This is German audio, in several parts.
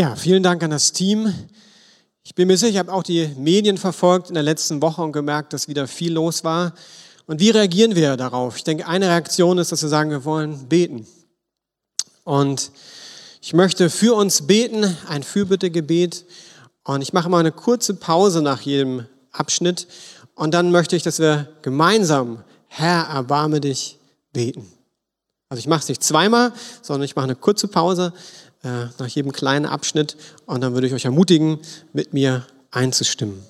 Ja, vielen Dank an das Team. Ich bin mir sicher, ich habe auch die Medien verfolgt in der letzten Woche und gemerkt, dass wieder viel los war. Und wie reagieren wir darauf? Ich denke, eine Reaktion ist, dass wir sagen, wir wollen beten. Und ich möchte für uns beten, ein Fürbittegebet. Und ich mache mal eine kurze Pause nach jedem Abschnitt. Und dann möchte ich, dass wir gemeinsam, Herr, erbarme dich, beten. Also ich mache es nicht zweimal, sondern ich mache eine kurze Pause äh, nach jedem kleinen Abschnitt und dann würde ich euch ermutigen, mit mir einzustimmen.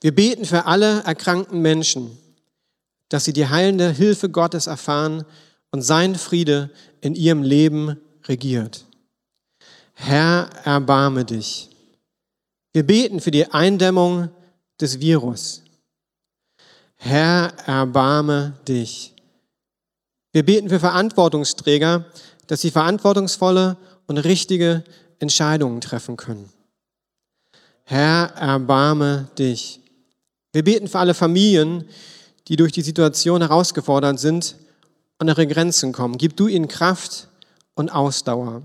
Wir beten für alle erkrankten Menschen, dass sie die heilende Hilfe Gottes erfahren und sein Friede in ihrem Leben regiert. Herr, erbarme dich. Wir beten für die Eindämmung des Virus. Herr, erbarme dich. Wir beten für Verantwortungsträger, dass sie verantwortungsvolle und richtige Entscheidungen treffen können. Herr, erbarme dich. Wir beten für alle Familien, die durch die Situation herausgefordert sind, an ihre Grenzen kommen. Gib du ihnen Kraft und Ausdauer.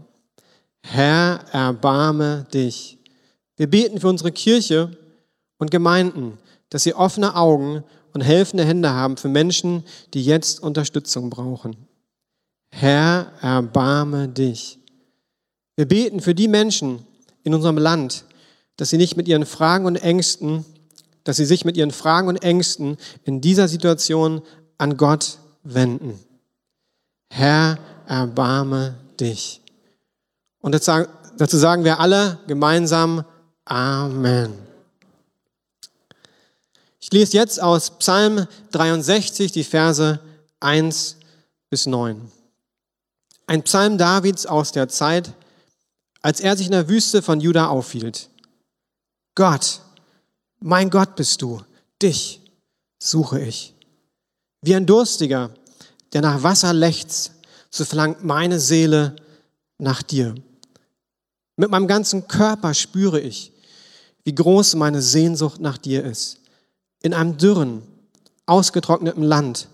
Herr, erbarme dich. Wir beten für unsere Kirche und Gemeinden, dass sie offene Augen und helfende Hände haben für Menschen, die jetzt Unterstützung brauchen. Herr, erbarme dich. Wir beten für die Menschen in unserem Land, dass sie nicht mit ihren Fragen und Ängsten, dass sie sich mit ihren Fragen und Ängsten in dieser Situation an Gott wenden. Herr, erbarme dich. Und dazu sagen wir alle gemeinsam Amen. Ich lese jetzt aus Psalm 63 die Verse 1 bis 9. Ein Psalm Davids aus der Zeit, als er sich in der Wüste von Juda aufhielt. Gott, mein Gott bist du, dich suche ich. Wie ein Durstiger, der nach Wasser lechzt, so verlangt meine Seele nach dir. Mit meinem ganzen Körper spüre ich, wie groß meine Sehnsucht nach dir ist. In einem dürren, ausgetrockneten Land,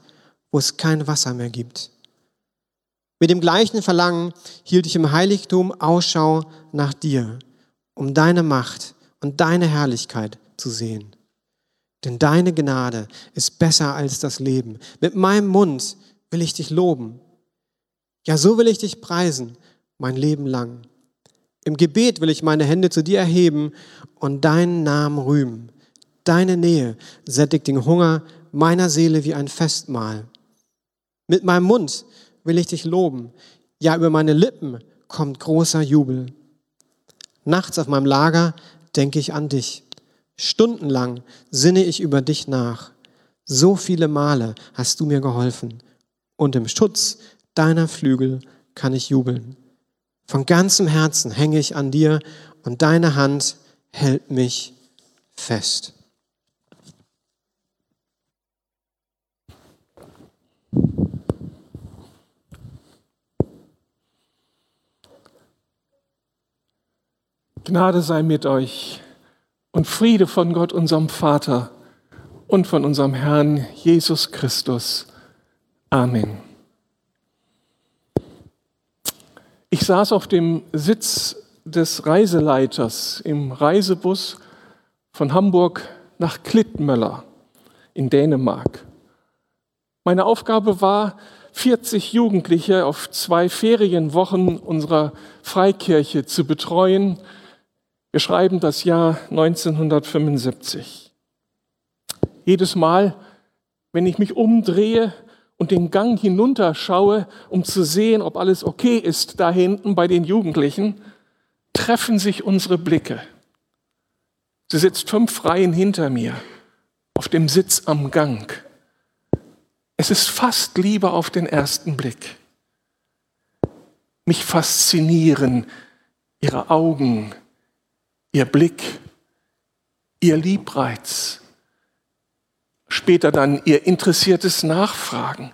wo es kein Wasser mehr gibt. Mit dem gleichen Verlangen hielt ich im Heiligtum Ausschau nach dir, um deine Macht und deine Herrlichkeit zu sehen. Denn deine Gnade ist besser als das Leben. Mit meinem Mund will ich dich loben. Ja, so will ich dich preisen, mein Leben lang. Im Gebet will ich meine Hände zu dir erheben und deinen Namen rühmen. Deine Nähe sättigt den Hunger meiner Seele wie ein Festmahl. Mit meinem Mund will ich dich loben. Ja, über meine Lippen kommt großer Jubel. Nachts auf meinem Lager denke ich an dich. Stundenlang sinne ich über dich nach. So viele Male hast du mir geholfen. Und im Schutz deiner Flügel kann ich jubeln. Von ganzem Herzen hänge ich an dir und deine Hand hält mich fest. Gnade sei mit euch und Friede von Gott, unserem Vater und von unserem Herrn Jesus Christus. Amen. Ich saß auf dem Sitz des Reiseleiters im Reisebus von Hamburg nach Klittmöller in Dänemark. Meine Aufgabe war, 40 Jugendliche auf zwei Ferienwochen unserer Freikirche zu betreuen wir schreiben das Jahr 1975. Jedes Mal, wenn ich mich umdrehe und den Gang hinunterschaue, um zu sehen, ob alles okay ist da hinten bei den Jugendlichen, treffen sich unsere Blicke. Sie sitzt fünf Reihen hinter mir auf dem Sitz am Gang. Es ist fast Liebe auf den ersten Blick. Mich faszinieren ihre Augen, ihr Blick, ihr Liebreiz, später dann ihr interessiertes Nachfragen,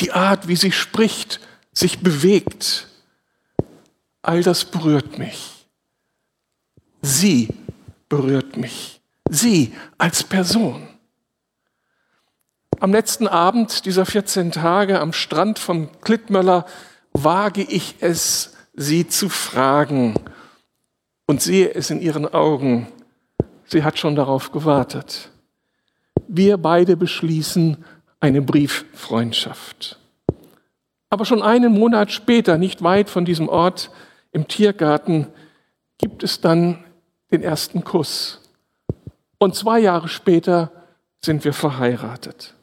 die Art, wie sie spricht, sich bewegt, all das berührt mich. Sie berührt mich, sie als Person. Am letzten Abend dieser 14 Tage am Strand von Klittmöller wage ich es, sie zu fragen und sehe es in ihren Augen. Sie hat schon darauf gewartet. Wir beide beschließen eine Brieffreundschaft. Aber schon einen Monat später, nicht weit von diesem Ort im Tiergarten, gibt es dann den ersten Kuss. Und zwei Jahre später sind wir verheiratet.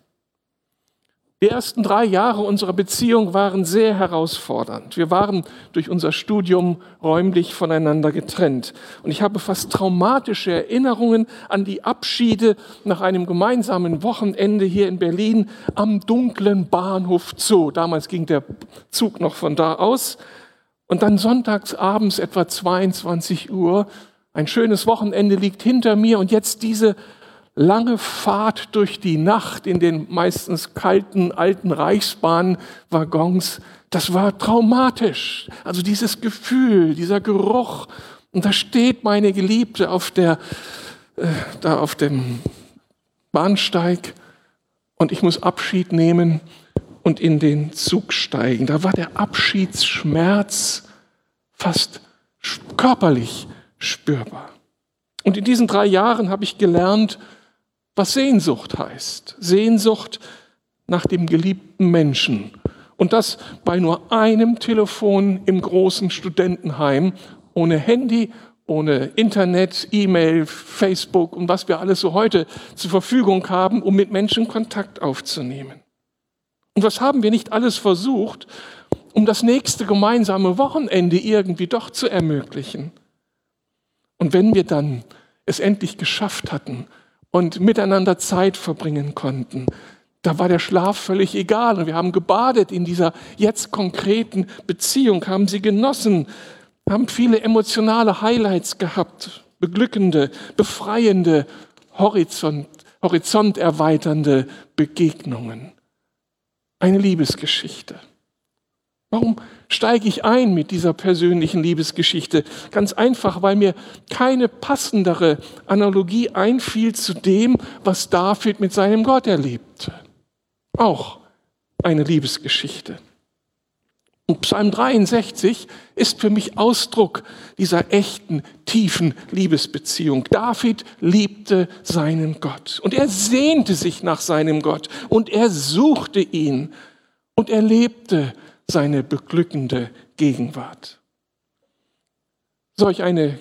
Die ersten drei Jahre unserer Beziehung waren sehr herausfordernd. Wir waren durch unser Studium räumlich voneinander getrennt. Und ich habe fast traumatische Erinnerungen an die Abschiede nach einem gemeinsamen Wochenende hier in Berlin am dunklen Bahnhof Zoo. Damals ging der Zug noch von da aus. Und dann sonntags abends etwa 22 Uhr. Ein schönes Wochenende liegt hinter mir und jetzt diese lange Fahrt durch die Nacht in den meistens kalten alten Reichsbahnwaggons, das war traumatisch. Also dieses Gefühl, dieser Geruch. Und da steht meine Geliebte auf der, äh, da auf dem Bahnsteig und ich muss Abschied nehmen und in den Zug steigen. Da war der Abschiedsschmerz fast körperlich spürbar. Und in diesen drei Jahren habe ich gelernt, was Sehnsucht heißt. Sehnsucht nach dem geliebten Menschen. Und das bei nur einem Telefon im großen Studentenheim, ohne Handy, ohne Internet, E-Mail, Facebook und was wir alles so heute zur Verfügung haben, um mit Menschen Kontakt aufzunehmen. Und was haben wir nicht alles versucht, um das nächste gemeinsame Wochenende irgendwie doch zu ermöglichen? Und wenn wir dann es endlich geschafft hatten, und miteinander Zeit verbringen konnten. Da war der Schlaf völlig egal und wir haben gebadet in dieser jetzt konkreten Beziehung, haben sie genossen, haben viele emotionale Highlights gehabt, beglückende, befreiende, Horizont, horizonterweiternde Begegnungen. Eine Liebesgeschichte. Warum steige ich ein mit dieser persönlichen Liebesgeschichte? Ganz einfach, weil mir keine passendere Analogie einfiel zu dem, was David mit seinem Gott erlebte. Auch eine Liebesgeschichte. Und Psalm 63 ist für mich Ausdruck dieser echten, tiefen Liebesbeziehung. David liebte seinen Gott und er sehnte sich nach seinem Gott und er suchte ihn und er lebte seine beglückende Gegenwart. Solch eine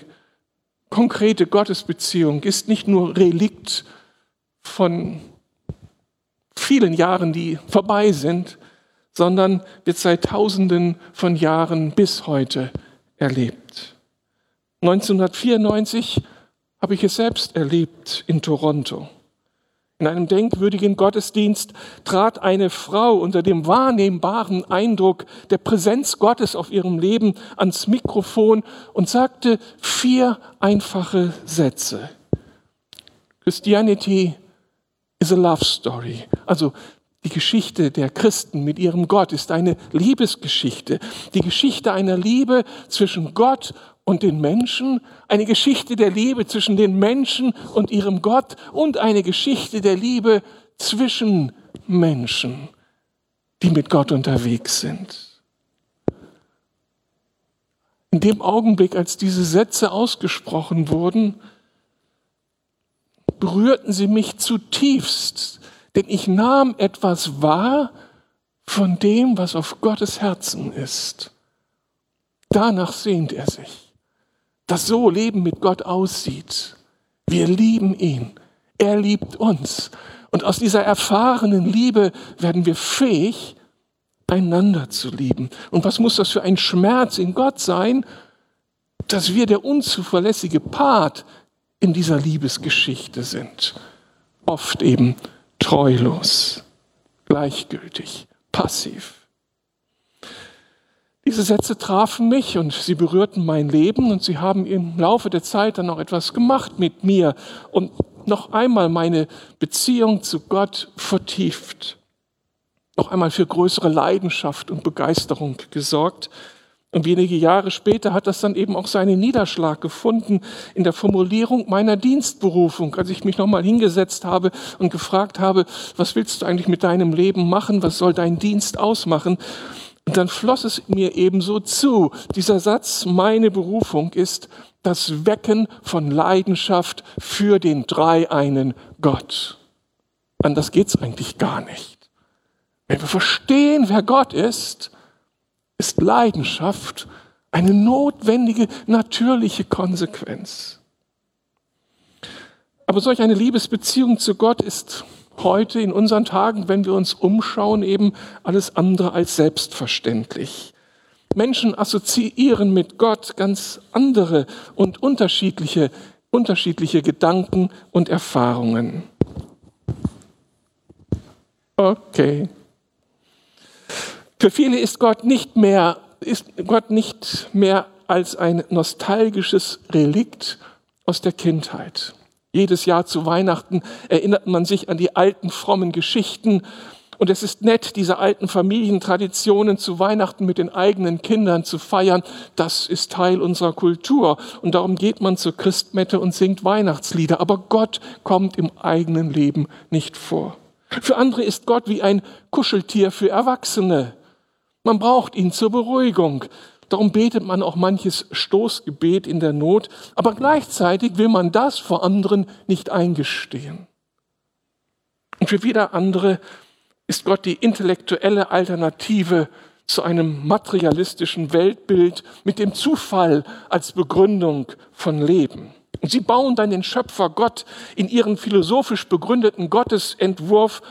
konkrete Gottesbeziehung ist nicht nur Relikt von vielen Jahren, die vorbei sind, sondern wird seit Tausenden von Jahren bis heute erlebt. 1994 habe ich es selbst erlebt in Toronto. In einem denkwürdigen Gottesdienst trat eine Frau unter dem wahrnehmbaren Eindruck der Präsenz Gottes auf ihrem Leben ans Mikrofon und sagte vier einfache Sätze. Christianity is a love story. Also die Geschichte der Christen mit ihrem Gott ist eine Liebesgeschichte. Die Geschichte einer Liebe zwischen Gott und den Menschen, eine Geschichte der Liebe zwischen den Menschen und ihrem Gott und eine Geschichte der Liebe zwischen Menschen, die mit Gott unterwegs sind. In dem Augenblick, als diese Sätze ausgesprochen wurden, berührten sie mich zutiefst, denn ich nahm etwas wahr von dem, was auf Gottes Herzen ist. Danach sehnt er sich dass so Leben mit Gott aussieht. Wir lieben ihn. Er liebt uns. Und aus dieser erfahrenen Liebe werden wir fähig, einander zu lieben. Und was muss das für ein Schmerz in Gott sein, dass wir der unzuverlässige Part in dieser Liebesgeschichte sind. Oft eben treulos, gleichgültig, passiv. Diese Sätze trafen mich und sie berührten mein Leben und sie haben im Laufe der Zeit dann noch etwas gemacht mit mir und noch einmal meine Beziehung zu Gott vertieft, noch einmal für größere Leidenschaft und Begeisterung gesorgt. Und wenige Jahre später hat das dann eben auch seinen Niederschlag gefunden in der Formulierung meiner Dienstberufung, als ich mich nochmal hingesetzt habe und gefragt habe, was willst du eigentlich mit deinem Leben machen, was soll dein Dienst ausmachen? Und dann floss es mir ebenso zu. Dieser Satz, meine Berufung ist das Wecken von Leidenschaft für den dreieinen Gott. Anders geht's eigentlich gar nicht. Wenn wir verstehen, wer Gott ist, ist Leidenschaft eine notwendige, natürliche Konsequenz. Aber solch eine Liebesbeziehung zu Gott ist heute in unseren Tagen, wenn wir uns umschauen, eben alles andere als selbstverständlich. Menschen assoziieren mit Gott ganz andere und unterschiedliche, unterschiedliche Gedanken und Erfahrungen. Okay. Für viele ist Gott nicht mehr, ist Gott nicht mehr als ein nostalgisches Relikt aus der Kindheit. Jedes Jahr zu Weihnachten erinnert man sich an die alten frommen Geschichten. Und es ist nett, diese alten Familientraditionen zu Weihnachten mit den eigenen Kindern zu feiern. Das ist Teil unserer Kultur. Und darum geht man zur Christmette und singt Weihnachtslieder. Aber Gott kommt im eigenen Leben nicht vor. Für andere ist Gott wie ein Kuscheltier für Erwachsene. Man braucht ihn zur Beruhigung. Darum betet man auch manches Stoßgebet in der Not, aber gleichzeitig will man das vor anderen nicht eingestehen. Und für wieder andere ist Gott die intellektuelle Alternative zu einem materialistischen Weltbild mit dem Zufall als Begründung von Leben. Und sie bauen dann den Schöpfer Gott in ihren philosophisch begründeten Gottesentwurf,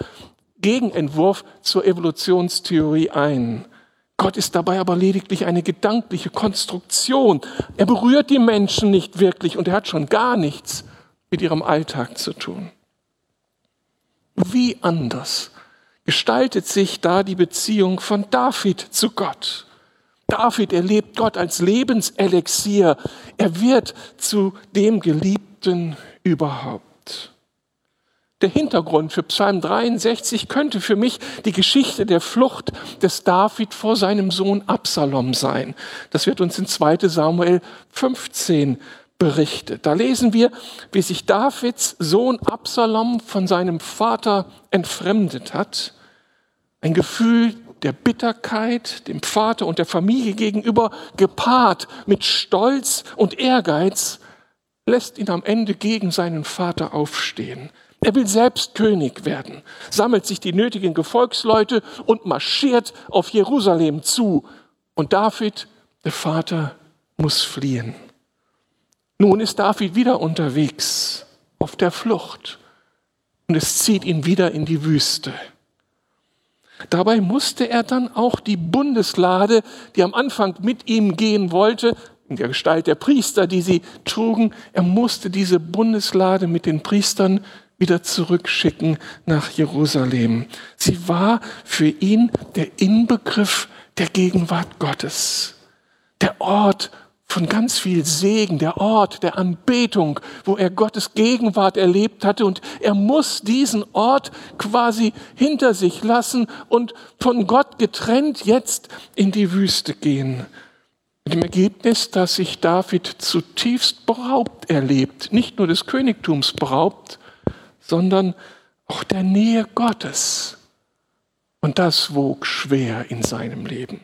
Gegenentwurf zur Evolutionstheorie ein. Gott ist dabei aber lediglich eine gedankliche Konstruktion. Er berührt die Menschen nicht wirklich und er hat schon gar nichts mit ihrem Alltag zu tun. Wie anders gestaltet sich da die Beziehung von David zu Gott? David erlebt Gott als Lebenselixier. Er wird zu dem Geliebten überhaupt. Der Hintergrund für Psalm 63 könnte für mich die Geschichte der Flucht des David vor seinem Sohn Absalom sein. Das wird uns in 2 Samuel 15 berichtet. Da lesen wir, wie sich Davids Sohn Absalom von seinem Vater entfremdet hat. Ein Gefühl der Bitterkeit dem Vater und der Familie gegenüber, gepaart mit Stolz und Ehrgeiz, lässt ihn am Ende gegen seinen Vater aufstehen. Er will selbst König werden, sammelt sich die nötigen Gefolgsleute und marschiert auf Jerusalem zu. Und David, der Vater, muss fliehen. Nun ist David wieder unterwegs, auf der Flucht. Und es zieht ihn wieder in die Wüste. Dabei musste er dann auch die Bundeslade, die am Anfang mit ihm gehen wollte, in der Gestalt der Priester, die sie trugen, er musste diese Bundeslade mit den Priestern wieder zurückschicken nach Jerusalem. Sie war für ihn der Inbegriff der Gegenwart Gottes, der Ort von ganz viel Segen, der Ort der Anbetung, wo er Gottes Gegenwart erlebt hatte. Und er muss diesen Ort quasi hinter sich lassen und von Gott getrennt jetzt in die Wüste gehen. Mit dem Ergebnis, dass sich David zutiefst beraubt erlebt, nicht nur des Königtums beraubt, sondern auch der Nähe Gottes. Und das wog schwer in seinem Leben.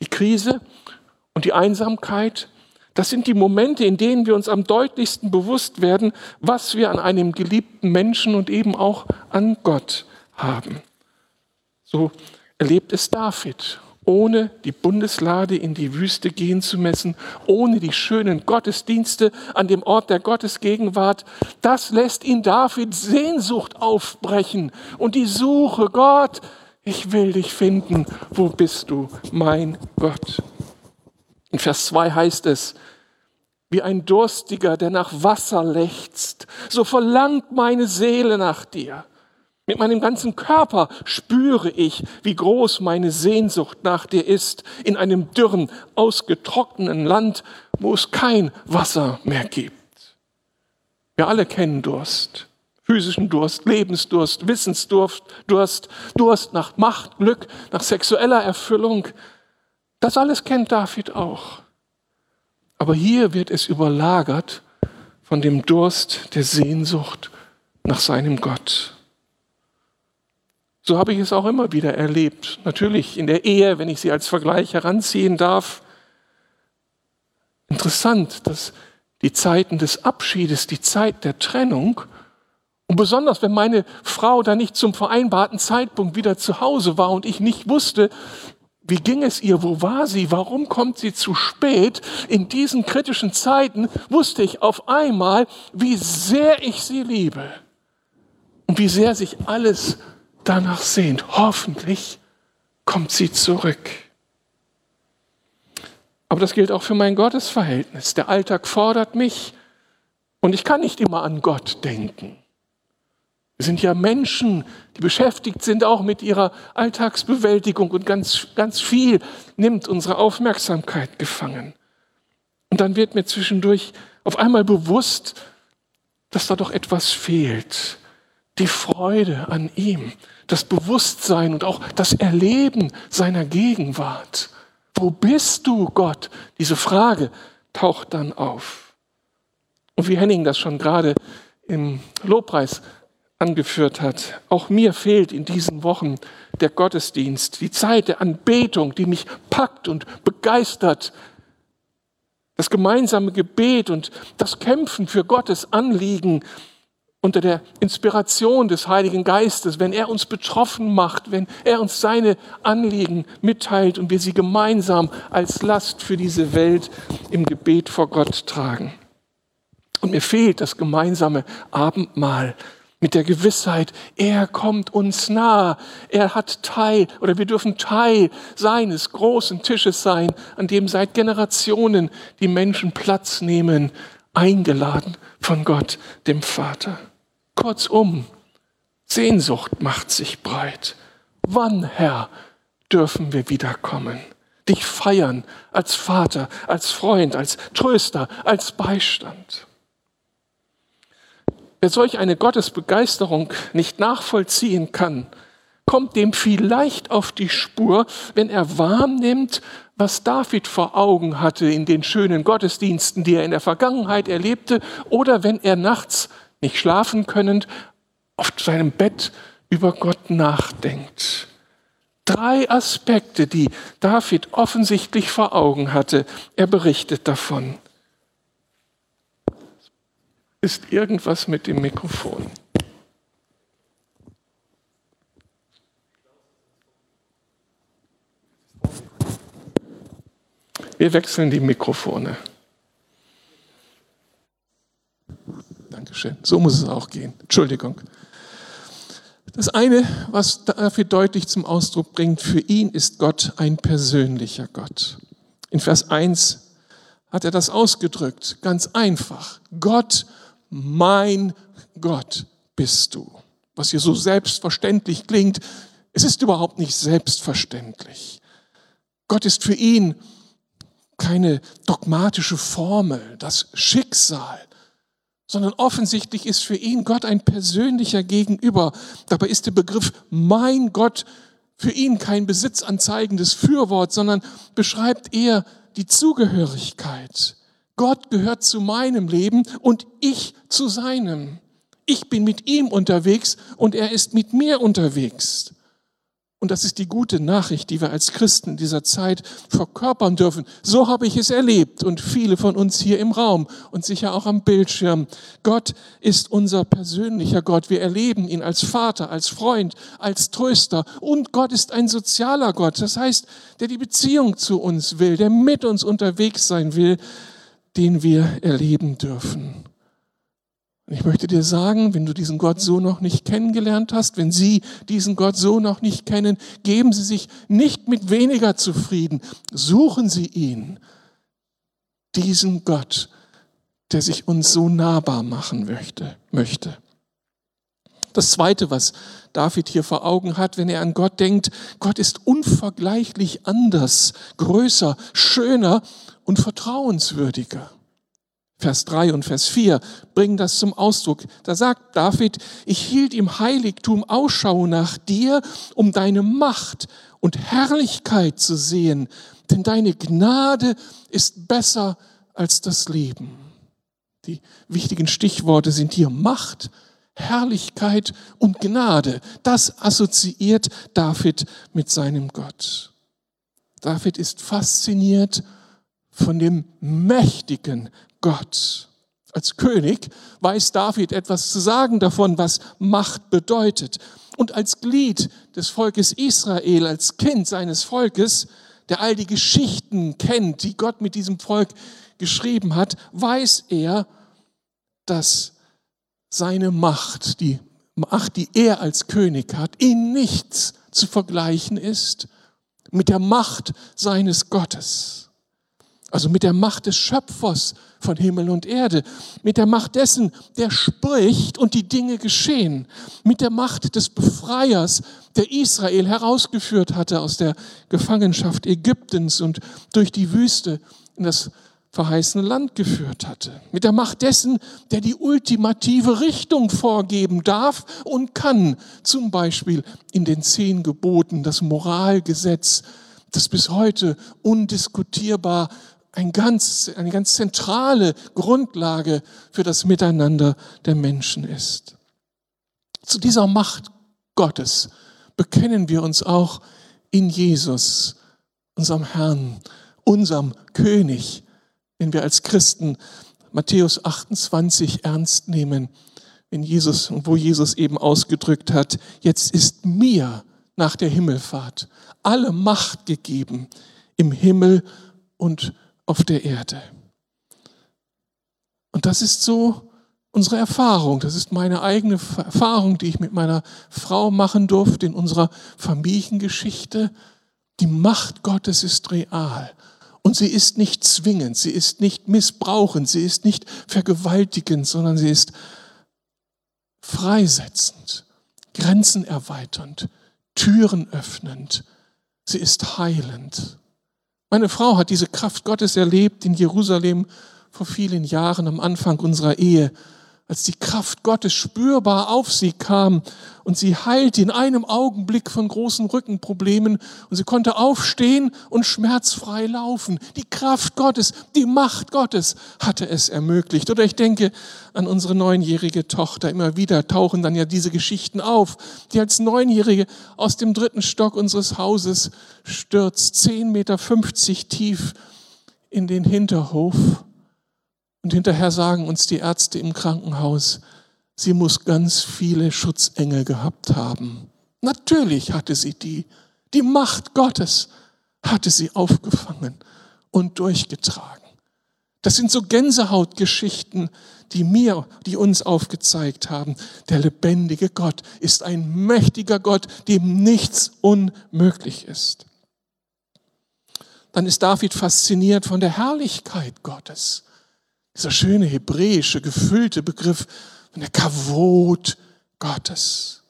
Die Krise und die Einsamkeit, das sind die Momente, in denen wir uns am deutlichsten bewusst werden, was wir an einem geliebten Menschen und eben auch an Gott haben. So erlebt es David ohne die Bundeslade in die Wüste gehen zu müssen, ohne die schönen Gottesdienste an dem Ort der Gottesgegenwart, das lässt ihn David Sehnsucht aufbrechen und die Suche, Gott, ich will dich finden, wo bist du, mein Gott? In Vers 2 heißt es, wie ein Durstiger, der nach Wasser lechzt, so verlangt meine Seele nach dir. Mit meinem ganzen Körper spüre ich, wie groß meine Sehnsucht nach dir ist, in einem dürren, ausgetrockneten Land, wo es kein Wasser mehr gibt. Wir alle kennen Durst. Physischen Durst, Lebensdurst, Wissensdurst, Durst, Durst nach Macht, Glück, nach sexueller Erfüllung. Das alles kennt David auch. Aber hier wird es überlagert von dem Durst der Sehnsucht nach seinem Gott. So habe ich es auch immer wieder erlebt. Natürlich in der Ehe, wenn ich sie als Vergleich heranziehen darf. Interessant, dass die Zeiten des Abschiedes, die Zeit der Trennung, und besonders wenn meine Frau da nicht zum vereinbarten Zeitpunkt wieder zu Hause war und ich nicht wusste, wie ging es ihr? Wo war sie? Warum kommt sie zu spät? In diesen kritischen Zeiten wusste ich auf einmal, wie sehr ich sie liebe und wie sehr sich alles danach sehnt. Hoffentlich kommt sie zurück. Aber das gilt auch für mein Gottesverhältnis. Der Alltag fordert mich und ich kann nicht immer an Gott denken. Wir sind ja Menschen, die beschäftigt sind auch mit ihrer Alltagsbewältigung und ganz, ganz viel nimmt unsere Aufmerksamkeit gefangen. Und dann wird mir zwischendurch auf einmal bewusst, dass da doch etwas fehlt. Die Freude an ihm, das Bewusstsein und auch das Erleben seiner Gegenwart. Wo bist du, Gott? Diese Frage taucht dann auf. Und wie Henning das schon gerade im Lobpreis angeführt hat. Auch mir fehlt in diesen Wochen der Gottesdienst, die Zeit der Anbetung, die mich packt und begeistert. Das gemeinsame Gebet und das Kämpfen für Gottes Anliegen unter der Inspiration des Heiligen Geistes, wenn er uns betroffen macht, wenn er uns seine Anliegen mitteilt und wir sie gemeinsam als Last für diese Welt im Gebet vor Gott tragen. Und mir fehlt das gemeinsame Abendmahl, mit der Gewissheit, er kommt uns nah, er hat Teil oder wir dürfen Teil seines großen Tisches sein, an dem seit Generationen die Menschen Platz nehmen, eingeladen von Gott, dem Vater. Kurzum, Sehnsucht macht sich breit. Wann, Herr, dürfen wir wiederkommen? Dich feiern als Vater, als Freund, als Tröster, als Beistand. Wer solch eine Gottesbegeisterung nicht nachvollziehen kann, kommt dem vielleicht auf die Spur, wenn er wahrnimmt, was David vor Augen hatte in den schönen Gottesdiensten, die er in der Vergangenheit erlebte, oder wenn er nachts nicht schlafen könnend auf seinem Bett über Gott nachdenkt. Drei Aspekte, die David offensichtlich vor Augen hatte. Er berichtet davon ist irgendwas mit dem Mikrofon. Wir wechseln die Mikrofone. Dankeschön. So muss es auch gehen. Entschuldigung. Das eine, was dafür deutlich zum Ausdruck bringt, für ihn ist Gott ein persönlicher Gott. In Vers 1 hat er das ausgedrückt, ganz einfach. Gott mein Gott bist du. Was hier so selbstverständlich klingt, es ist überhaupt nicht selbstverständlich. Gott ist für ihn keine dogmatische Formel, das Schicksal, sondern offensichtlich ist für ihn Gott ein persönlicher Gegenüber. Dabei ist der Begriff mein Gott für ihn kein besitzanzeigendes Fürwort, sondern beschreibt eher die Zugehörigkeit. Gott gehört zu meinem Leben und ich zu seinem. Ich bin mit ihm unterwegs und er ist mit mir unterwegs. Und das ist die gute Nachricht, die wir als Christen dieser Zeit verkörpern dürfen. So habe ich es erlebt und viele von uns hier im Raum und sicher auch am Bildschirm. Gott ist unser persönlicher Gott. Wir erleben ihn als Vater, als Freund, als Tröster. Und Gott ist ein sozialer Gott. Das heißt, der die Beziehung zu uns will, der mit uns unterwegs sein will den wir erleben dürfen. Und ich möchte dir sagen, wenn du diesen Gott so noch nicht kennengelernt hast, wenn Sie diesen Gott so noch nicht kennen, geben Sie sich nicht mit weniger zufrieden. Suchen Sie ihn, diesen Gott, der sich uns so nahbar machen möchte. möchte. Das Zweite, was David hier vor Augen hat, wenn er an Gott denkt, Gott ist unvergleichlich anders, größer, schöner und vertrauenswürdiger. Vers 3 und Vers 4 bringen das zum Ausdruck. Da sagt David, ich hielt im Heiligtum Ausschau nach dir, um deine Macht und Herrlichkeit zu sehen, denn deine Gnade ist besser als das Leben. Die wichtigen Stichworte sind hier Macht, Herrlichkeit und Gnade. Das assoziiert David mit seinem Gott. David ist fasziniert von dem mächtigen Gott. Als König weiß David etwas zu sagen davon, was Macht bedeutet. Und als Glied des Volkes Israel, als Kind seines Volkes, der all die Geschichten kennt, die Gott mit diesem Volk geschrieben hat, weiß er, dass seine Macht, die Macht, die er als König hat, in nichts zu vergleichen ist mit der Macht seines Gottes. Also mit der Macht des Schöpfers von Himmel und Erde, mit der Macht dessen, der spricht und die Dinge geschehen, mit der Macht des Befreiers, der Israel herausgeführt hatte aus der Gefangenschaft Ägyptens und durch die Wüste in das verheißene Land geführt hatte. Mit der Macht dessen, der die ultimative Richtung vorgeben darf und kann. Zum Beispiel in den zehn Geboten, das Moralgesetz, das bis heute undiskutierbar ein ganz, eine ganz zentrale Grundlage für das Miteinander der Menschen ist. Zu dieser Macht Gottes bekennen wir uns auch in Jesus, unserem Herrn, unserem König, wenn wir als Christen Matthäus 28 ernst nehmen, wenn Jesus, wo Jesus eben ausgedrückt hat, jetzt ist mir nach der Himmelfahrt alle Macht gegeben im Himmel und auf der Erde. Und das ist so unsere Erfahrung, das ist meine eigene Erfahrung, die ich mit meiner Frau machen durfte in unserer Familiengeschichte. Die Macht Gottes ist real. Und sie ist nicht zwingend, sie ist nicht missbrauchend, sie ist nicht vergewaltigend, sondern sie ist freisetzend, Grenzen erweiternd, Türen öffnend. Sie ist heilend. Meine Frau hat diese Kraft Gottes erlebt in Jerusalem vor vielen Jahren am Anfang unserer Ehe als die Kraft Gottes spürbar auf sie kam und sie heilte in einem Augenblick von großen Rückenproblemen und sie konnte aufstehen und schmerzfrei laufen. Die Kraft Gottes, die Macht Gottes hatte es ermöglicht. Oder ich denke an unsere neunjährige Tochter. Immer wieder tauchen dann ja diese Geschichten auf, die als Neunjährige aus dem dritten Stock unseres Hauses stürzt, zehn Meter fünfzig tief in den Hinterhof und hinterher sagen uns die Ärzte im Krankenhaus, sie muss ganz viele Schutzengel gehabt haben. Natürlich hatte sie die. Die Macht Gottes hatte sie aufgefangen und durchgetragen. Das sind so Gänsehautgeschichten, die mir, die uns aufgezeigt haben. Der lebendige Gott ist ein mächtiger Gott, dem nichts unmöglich ist. Dann ist David fasziniert von der Herrlichkeit Gottes. Dieser schöne hebräische, gefüllte Begriff von der Kavot Gottes.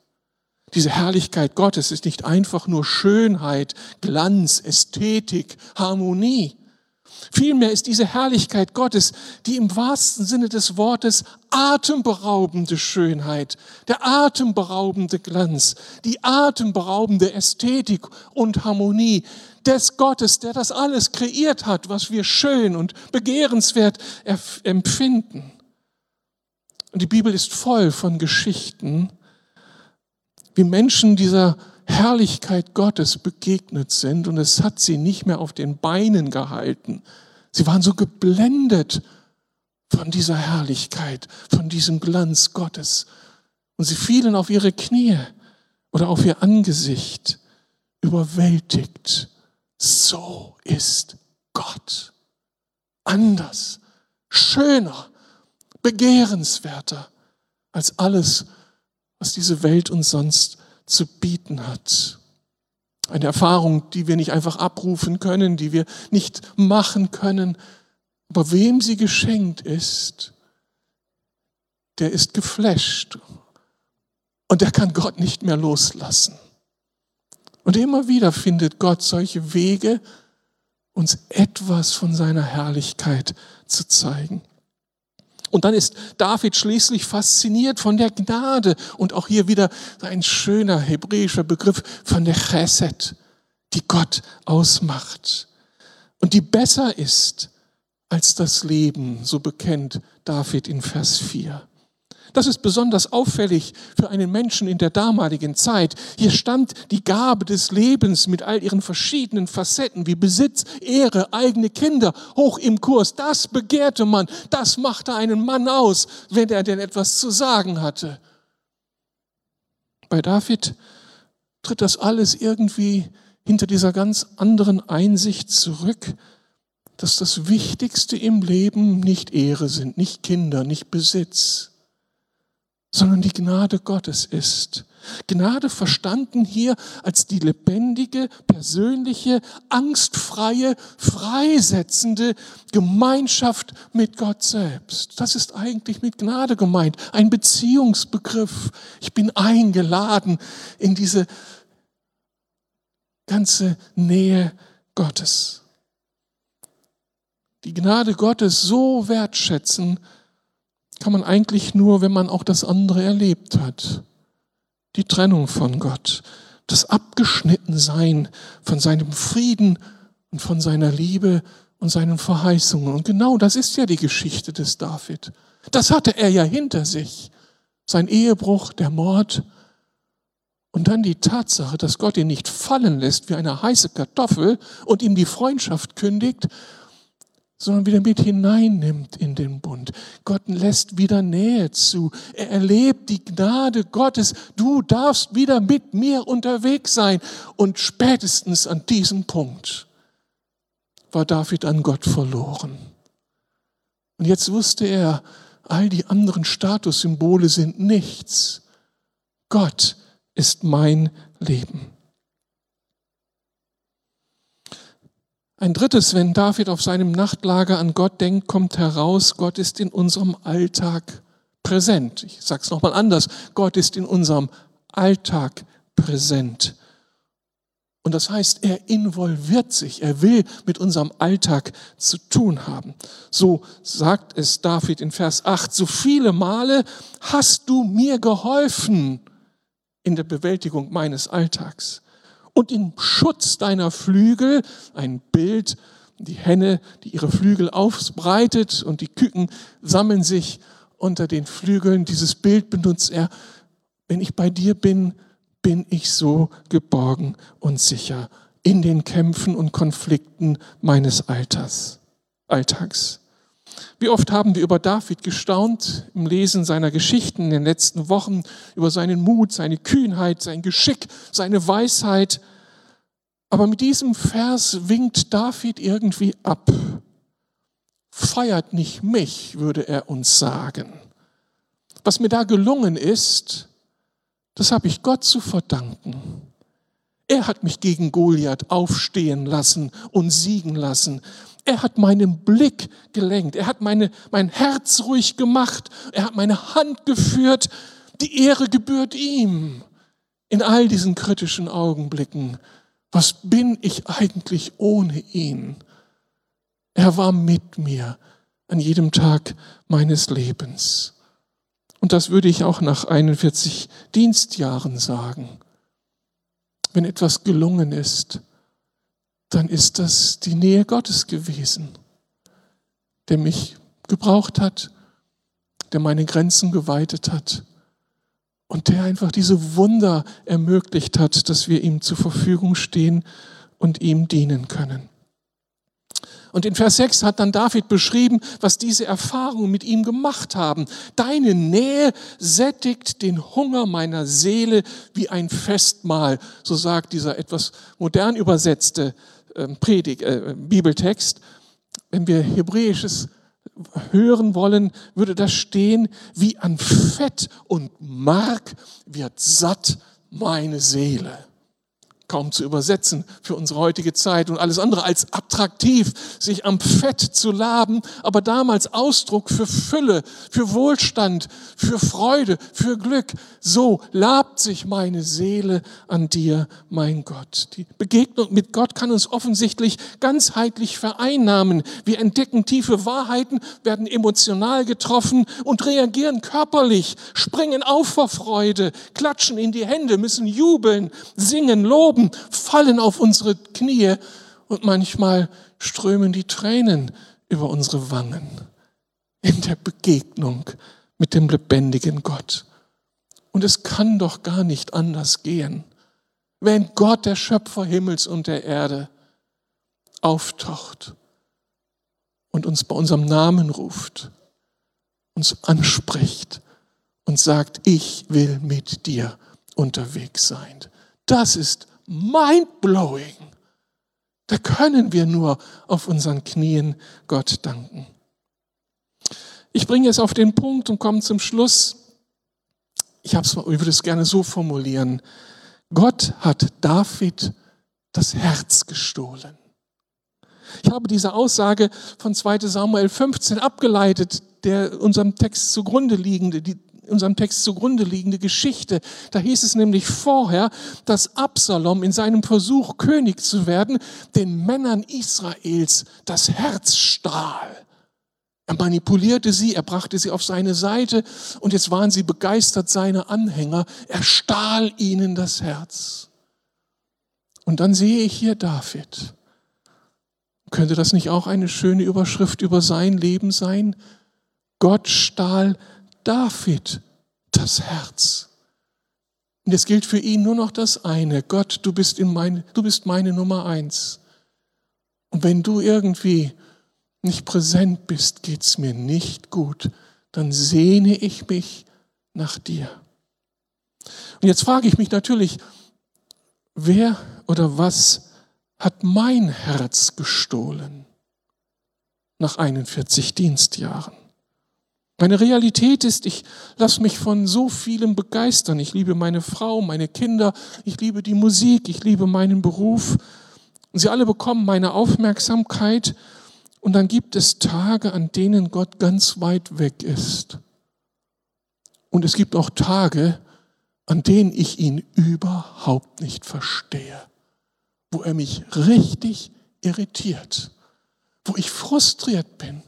Diese Herrlichkeit Gottes ist nicht einfach nur Schönheit, Glanz, Ästhetik, Harmonie. Vielmehr ist diese Herrlichkeit Gottes die im wahrsten Sinne des Wortes atemberaubende Schönheit, der atemberaubende Glanz, die atemberaubende Ästhetik und Harmonie, des Gottes, der das alles kreiert hat, was wir schön und begehrenswert empfinden. Und die Bibel ist voll von Geschichten, wie Menschen dieser Herrlichkeit Gottes begegnet sind und es hat sie nicht mehr auf den Beinen gehalten. Sie waren so geblendet von dieser Herrlichkeit, von diesem Glanz Gottes. Und sie fielen auf ihre Knie oder auf ihr Angesicht, überwältigt so ist Gott. Anders, schöner, begehrenswerter als alles, was diese Welt uns sonst zu bieten hat. Eine Erfahrung, die wir nicht einfach abrufen können, die wir nicht machen können, aber wem sie geschenkt ist, der ist geflasht und der kann Gott nicht mehr loslassen. Und immer wieder findet Gott solche Wege, uns etwas von seiner Herrlichkeit zu zeigen. Und dann ist David schließlich fasziniert von der Gnade und auch hier wieder ein schöner hebräischer Begriff von der Chesed, die Gott ausmacht und die besser ist als das Leben, so bekennt David in Vers 4. Das ist besonders auffällig für einen Menschen in der damaligen Zeit. Hier stand die Gabe des Lebens mit all ihren verschiedenen Facetten wie Besitz, Ehre, eigene Kinder hoch im Kurs. Das begehrte man, das machte einen Mann aus, wenn er denn etwas zu sagen hatte. Bei David tritt das alles irgendwie hinter dieser ganz anderen Einsicht zurück, dass das Wichtigste im Leben nicht Ehre sind, nicht Kinder, nicht Besitz, sondern die Gnade Gottes ist. Gnade verstanden hier als die lebendige, persönliche, angstfreie, freisetzende Gemeinschaft mit Gott selbst. Das ist eigentlich mit Gnade gemeint, ein Beziehungsbegriff. Ich bin eingeladen in diese ganze Nähe Gottes. Die Gnade Gottes so wertschätzen, kann man eigentlich nur, wenn man auch das andere erlebt hat. Die Trennung von Gott, das Abgeschnittensein von seinem Frieden und von seiner Liebe und seinen Verheißungen. Und genau das ist ja die Geschichte des David. Das hatte er ja hinter sich. Sein Ehebruch, der Mord und dann die Tatsache, dass Gott ihn nicht fallen lässt wie eine heiße Kartoffel und ihm die Freundschaft kündigt sondern wieder mit hineinnimmt in den Bund. Gott lässt wieder Nähe zu. Er erlebt die Gnade Gottes. Du darfst wieder mit mir unterwegs sein. Und spätestens an diesem Punkt war David an Gott verloren. Und jetzt wusste er, all die anderen Statussymbole sind nichts. Gott ist mein Leben. Ein drittes, wenn David auf seinem Nachtlager an Gott denkt, kommt heraus, Gott ist in unserem Alltag präsent. Ich sage es nochmal anders, Gott ist in unserem Alltag präsent. Und das heißt, er involviert sich, er will mit unserem Alltag zu tun haben. So sagt es David in Vers 8, so viele Male hast du mir geholfen in der Bewältigung meines Alltags und im Schutz deiner Flügel, ein Bild, die Henne, die ihre Flügel ausbreitet und die Küken sammeln sich unter den Flügeln. Dieses Bild benutzt er. Wenn ich bei dir bin, bin ich so geborgen und sicher in den Kämpfen und Konflikten meines Alters, Alltags. Wie oft haben wir über David gestaunt im Lesen seiner Geschichten in den letzten Wochen, über seinen Mut, seine Kühnheit, sein Geschick, seine Weisheit. Aber mit diesem Vers winkt David irgendwie ab. Feiert nicht mich, würde er uns sagen. Was mir da gelungen ist, das habe ich Gott zu verdanken. Er hat mich gegen Goliath aufstehen lassen und siegen lassen. Er hat meinen Blick gelenkt. Er hat meine, mein Herz ruhig gemacht. Er hat meine Hand geführt. Die Ehre gebührt ihm in all diesen kritischen Augenblicken. Was bin ich eigentlich ohne ihn? Er war mit mir an jedem Tag meines Lebens. Und das würde ich auch nach 41 Dienstjahren sagen. Wenn etwas gelungen ist, dann ist das die Nähe Gottes gewesen, der mich gebraucht hat, der meine Grenzen geweitet hat und der einfach diese Wunder ermöglicht hat, dass wir ihm zur Verfügung stehen und ihm dienen können. Und in Vers 6 hat dann David beschrieben, was diese Erfahrungen mit ihm gemacht haben. Deine Nähe sättigt den Hunger meiner Seele wie ein Festmahl, so sagt dieser etwas modern übersetzte ähm, Predig, äh, Bibeltext. Wenn wir Hebräisches hören wollen, würde das stehen, wie an Fett und Mark wird satt meine Seele kaum zu übersetzen für unsere heutige Zeit und alles andere als attraktiv, sich am Fett zu laben, aber damals Ausdruck für Fülle, für Wohlstand, für Freude, für Glück. So labt sich meine Seele an dir, mein Gott. Die Begegnung mit Gott kann uns offensichtlich ganzheitlich vereinnahmen. Wir entdecken tiefe Wahrheiten, werden emotional getroffen und reagieren körperlich, springen auf vor Freude, klatschen in die Hände, müssen jubeln, singen, loben, Glauben fallen auf unsere Knie und manchmal strömen die Tränen über unsere Wangen in der Begegnung mit dem lebendigen Gott. Und es kann doch gar nicht anders gehen, wenn Gott, der Schöpfer Himmels und der Erde, auftaucht und uns bei unserem Namen ruft, uns anspricht und sagt, ich will mit dir unterwegs sein. Das ist mind-blowing. Da können wir nur auf unseren Knien Gott danken. Ich bringe es auf den Punkt und komme zum Schluss. Ich, hab's, ich würde es gerne so formulieren. Gott hat David das Herz gestohlen. Ich habe diese Aussage von 2 Samuel 15 abgeleitet, der unserem Text zugrunde liegende, die unserem Text zugrunde liegende Geschichte. Da hieß es nämlich vorher, dass Absalom in seinem Versuch, König zu werden, den Männern Israels das Herz stahl. Er manipulierte sie, er brachte sie auf seine Seite und jetzt waren sie begeistert, seine Anhänger. Er stahl ihnen das Herz. Und dann sehe ich hier David. Könnte das nicht auch eine schöne Überschrift über sein Leben sein? Gott stahl David das Herz. Und es gilt für ihn nur noch das eine. Gott, du bist, in mein, du bist meine Nummer eins. Und wenn du irgendwie nicht präsent bist, geht es mir nicht gut. Dann sehne ich mich nach dir. Und jetzt frage ich mich natürlich, wer oder was hat mein Herz gestohlen nach 41 Dienstjahren? Meine Realität ist, ich lasse mich von so vielem begeistern. Ich liebe meine Frau, meine Kinder, ich liebe die Musik, ich liebe meinen Beruf. Sie alle bekommen meine Aufmerksamkeit. Und dann gibt es Tage, an denen Gott ganz weit weg ist. Und es gibt auch Tage, an denen ich ihn überhaupt nicht verstehe, wo er mich richtig irritiert, wo ich frustriert bin,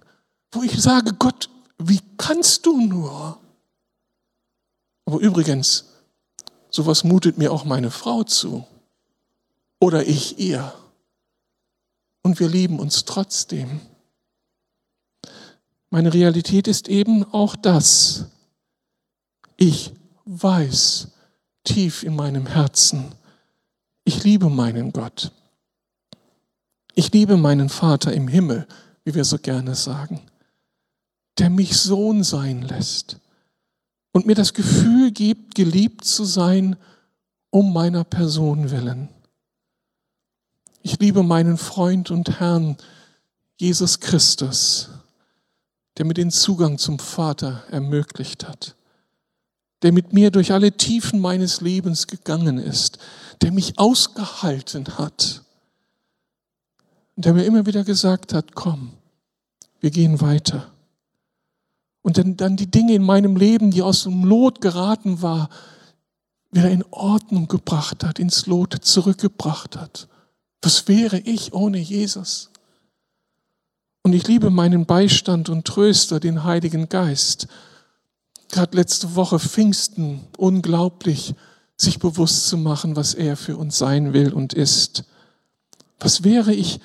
wo ich sage, Gott, wie kannst du nur? Aber übrigens, sowas mutet mir auch meine Frau zu. Oder ich ihr. Und wir lieben uns trotzdem. Meine Realität ist eben auch das. Ich weiß tief in meinem Herzen, ich liebe meinen Gott. Ich liebe meinen Vater im Himmel, wie wir so gerne sagen der mich Sohn sein lässt und mir das Gefühl gibt, geliebt zu sein um meiner Person willen. Ich liebe meinen Freund und Herrn Jesus Christus, der mir den Zugang zum Vater ermöglicht hat, der mit mir durch alle Tiefen meines Lebens gegangen ist, der mich ausgehalten hat, der mir immer wieder gesagt hat, komm, wir gehen weiter und dann, dann die Dinge in meinem Leben, die aus dem Lot geraten war, wieder in Ordnung gebracht hat, ins Lot zurückgebracht hat. Was wäre ich ohne Jesus? Und ich liebe meinen Beistand und Tröster, den Heiligen Geist. Gerade letzte Woche Pfingsten, unglaublich, sich bewusst zu machen, was er für uns sein will und ist. Was wäre ich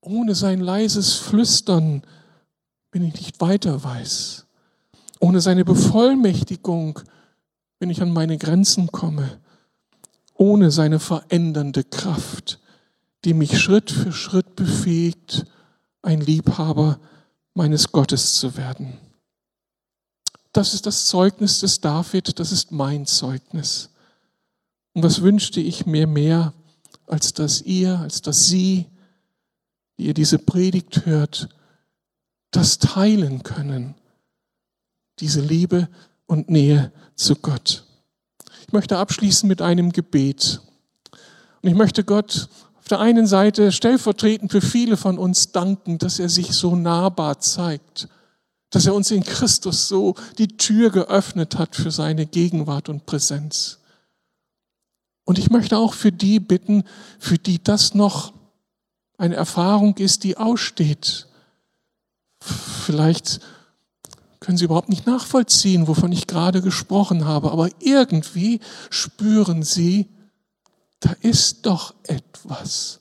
ohne sein leises Flüstern, wenn ich nicht weiter weiß. Ohne seine Bevollmächtigung, wenn ich an meine Grenzen komme. Ohne seine verändernde Kraft, die mich Schritt für Schritt befähigt, ein Liebhaber meines Gottes zu werden. Das ist das Zeugnis des David, das ist mein Zeugnis. Und was wünschte ich mir mehr, als dass ihr, als dass Sie, die ihr diese Predigt hört, das teilen können, diese Liebe und Nähe zu Gott. Ich möchte abschließen mit einem Gebet. Und ich möchte Gott auf der einen Seite stellvertretend für viele von uns danken, dass er sich so nahbar zeigt, dass er uns in Christus so die Tür geöffnet hat für seine Gegenwart und Präsenz. Und ich möchte auch für die bitten, für die das noch eine Erfahrung ist, die aussteht, Vielleicht können Sie überhaupt nicht nachvollziehen, wovon ich gerade gesprochen habe, aber irgendwie spüren Sie, da ist doch etwas.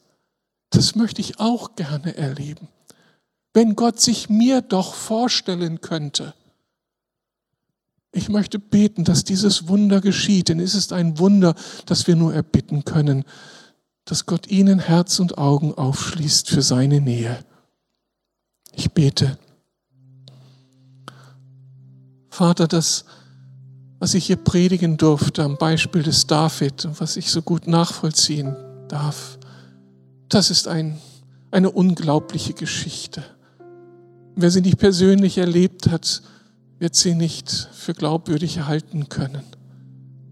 Das möchte ich auch gerne erleben. Wenn Gott sich mir doch vorstellen könnte. Ich möchte beten, dass dieses Wunder geschieht, denn es ist ein Wunder, das wir nur erbitten können, dass Gott ihnen Herz und Augen aufschließt für seine Nähe. Ich bete. Vater, das, was ich hier predigen durfte am Beispiel des David und was ich so gut nachvollziehen darf, das ist ein, eine unglaubliche Geschichte. Wer sie nicht persönlich erlebt hat, wird sie nicht für glaubwürdig halten können.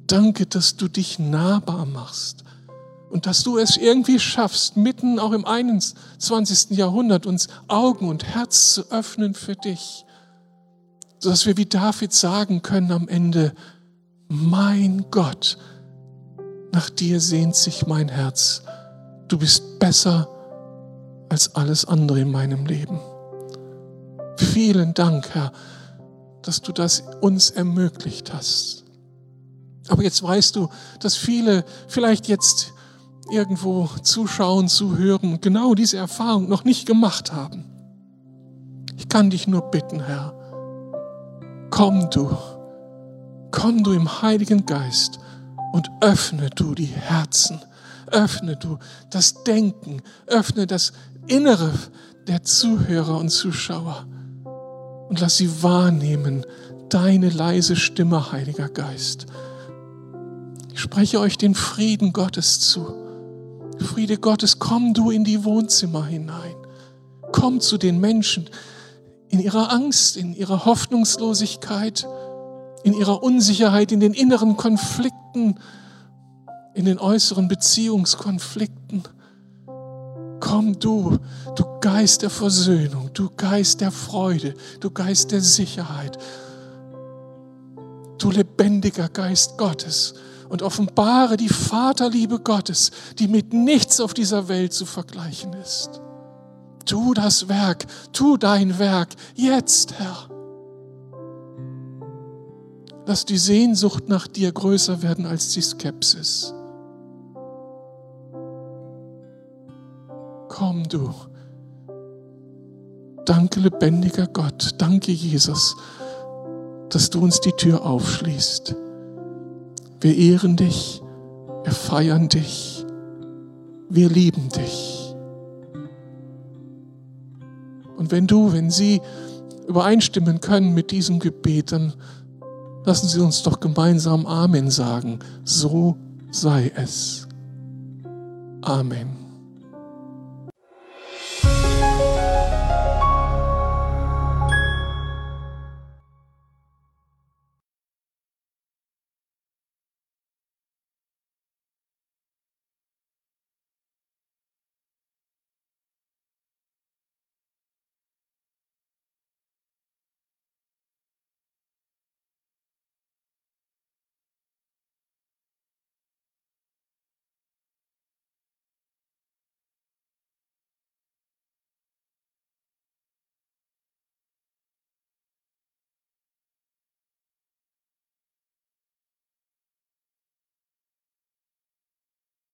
Danke, dass du dich nahbar machst und dass du es irgendwie schaffst, mitten auch im 21. Jahrhundert uns Augen und Herz zu öffnen für dich, sodass wir wie David sagen können am Ende, mein Gott, nach dir sehnt sich mein Herz. Du bist besser als alles andere in meinem Leben. Vielen Dank, Herr, dass du das uns ermöglicht hast. Aber jetzt weißt du, dass viele vielleicht jetzt irgendwo zuschauen, zuhören und genau diese Erfahrung noch nicht gemacht haben. Ich kann dich nur bitten, Herr, komm du, komm du im Heiligen Geist und öffne du die Herzen, öffne du das Denken, öffne das Innere der Zuhörer und Zuschauer und lass sie wahrnehmen, deine leise Stimme, Heiliger Geist. Ich spreche euch den Frieden Gottes zu Friede Gottes, komm du in die Wohnzimmer hinein. Komm zu den Menschen in ihrer Angst, in ihrer Hoffnungslosigkeit, in ihrer Unsicherheit, in den inneren Konflikten, in den äußeren Beziehungskonflikten. Komm du, du Geist der Versöhnung, du Geist der Freude, du Geist der Sicherheit, du lebendiger Geist Gottes und offenbare die Vaterliebe Gottes, die mit nichts auf dieser Welt zu vergleichen ist. Tu das Werk, tu dein Werk jetzt, Herr. Lass die Sehnsucht nach dir größer werden als die Skepsis. Komm du. Danke, lebendiger Gott. Danke, Jesus, dass du uns die Tür aufschließt. Wir ehren dich, wir feiern dich, wir lieben dich. Und wenn du, wenn sie übereinstimmen können mit diesem Gebet, dann lassen Sie uns doch gemeinsam Amen sagen. So sei es. Amen.